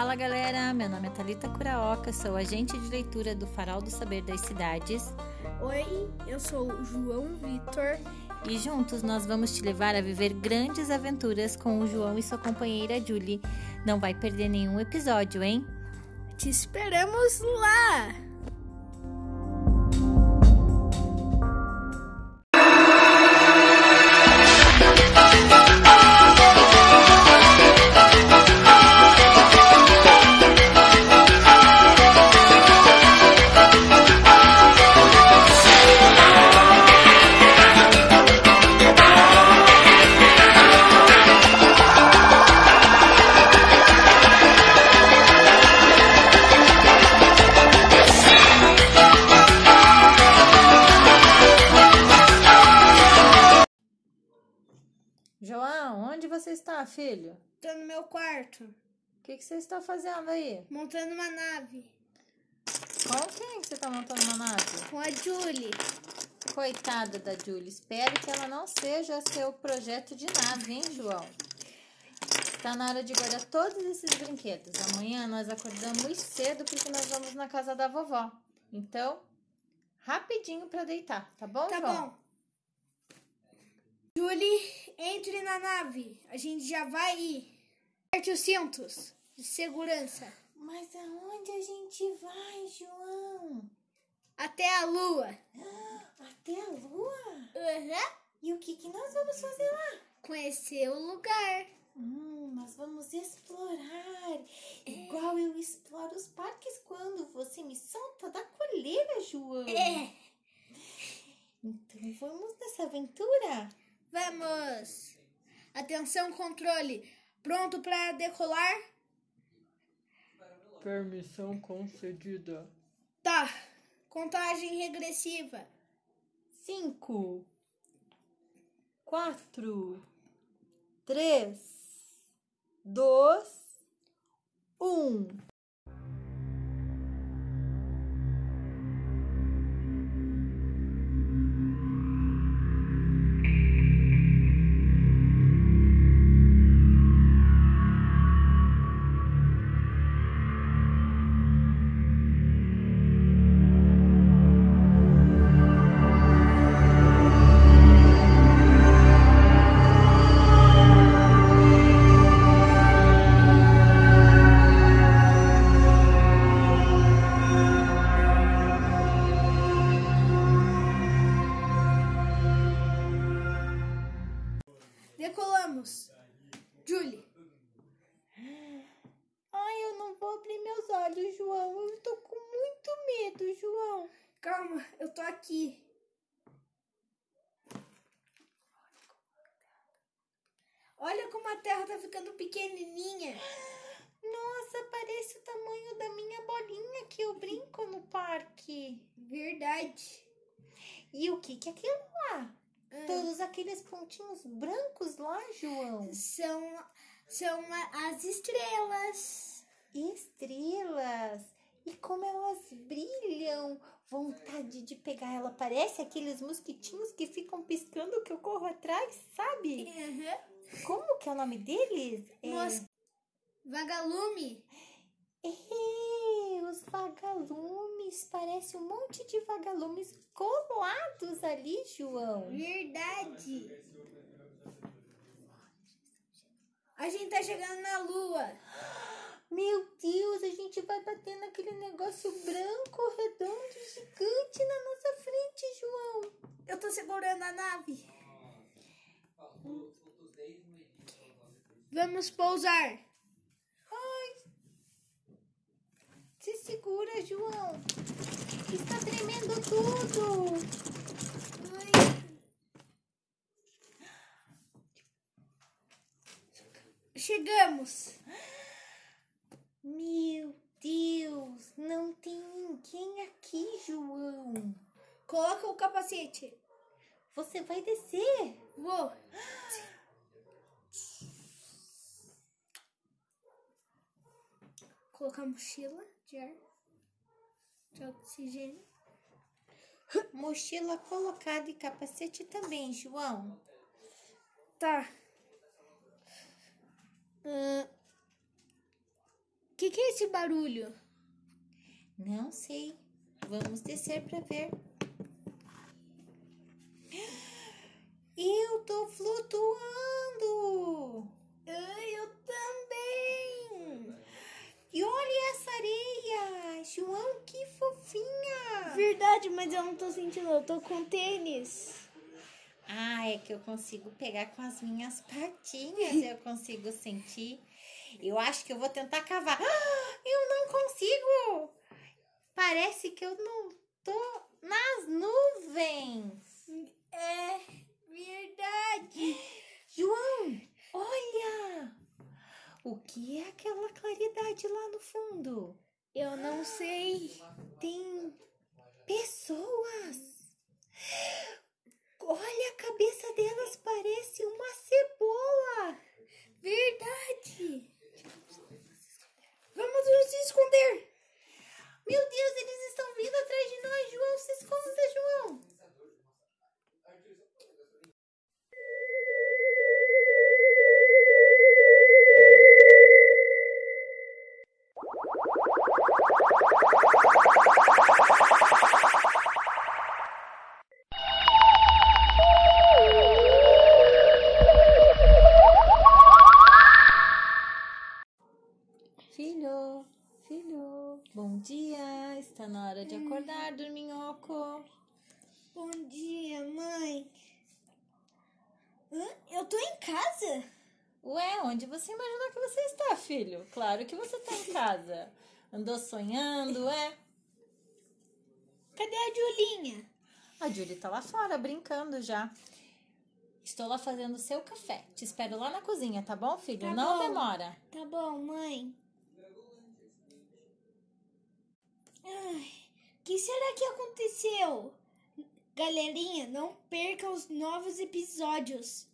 Fala galera, meu nome é Thalita Curaoka, sou agente de leitura do Farol do Saber das Cidades Oi, eu sou o João Vitor. e juntos nós vamos te levar a viver grandes aventuras com o João e sua companheira Julie. Não vai perder nenhum episódio, hein? Te esperamos lá! João, onde você está, filho? Tô no meu quarto, O que, que você está fazendo aí? montando uma nave Com quem que você está montando uma nave? com a Julie. Coitada da Julie, espero que ela não seja seu projeto de nave, hein, João? Tá na hora de guardar todos esses brinquedos. Amanhã nós acordamos cedo porque nós vamos na casa da vovó. Então, rapidinho pra deitar, tá bom, Tá João? bom. Julie, entre na nave. A gente já vai ir. Aperte os cintos de segurança. Mas aonde a gente vai, João? Até a lua. Até a lua? Uhum. E o que, que nós vamos fazer lá? Conhecer o lugar. Hum, nós vamos explorar. Igual eu exploro os parques quando você me solta da coleira, João. É. Então vamos nessa aventura? Vamos. Atenção, controle. Pronto para decolar? Permissão concedida. Tá. Contagem regressiva. Cinco, quatro, três, dois, um. Julie. Ai, eu não vou abrir meus olhos, João. Eu tô com muito medo, João. Calma, eu tô aqui. Olha como a Terra tá ficando pequenininha. Nossa, parece o tamanho da minha bolinha que eu brinco no parque. Verdade. E o que que é aquilo lá? Ah, Todos aqueles pontinhos brancos lá, João. São, são as estrelas. Estrelas. E como elas brilham. Vontade de pegar ela. Parece aqueles mosquitinhos que ficam piscando que eu corro atrás, sabe? Uhum. Como que é o nome deles? É- Mos- Vagalume. É, os vagalumes. Parece um monte de vagalumes colados ali, João. Verdade. A gente tá chegando na Lua. Meu Deus, a gente vai bater naquele negócio branco, redondo, gigante na nossa frente, João. Eu tô segurando a nave. Vamos pousar. Se segura, João. Está tremendo tudo. Chegamos. Meu Deus, não tem ninguém aqui, João. Coloca o capacete. Você vai descer? Vou. Colocar a mochila de. De oxigênio. Mochila colocada e capacete também, João. Tá. Ahn. que, que é esse barulho? Não sei. Vamos descer para ver. Eu tô flutuando. Eu também. E olha essa areia. João, que fofinha. Verdade, mas eu não tô sentindo, eu tô com tênis. Ah, é que eu consigo pegar com as minhas patinhas, eu consigo sentir. Eu acho que eu vou tentar cavar. Ah, eu não consigo! Parece que eu não tô nas nuvens. É verdade. João, olha! O que é aquela claridade lá no fundo? Eu não sei. Tem pessoas. Olha, a cabeça delas parece uma cebola. Tô em casa? Ué, onde você imaginou que você está, filho? Claro que você está em casa. Andou sonhando, é? Cadê a Julinha? A Julie tá lá fora brincando já. Estou lá fazendo seu café. Te espero lá na cozinha, tá bom, filho? Tá Não bom. demora. Tá bom, mãe. Ai, o que será que aconteceu? Galerinha, não perca os novos episódios.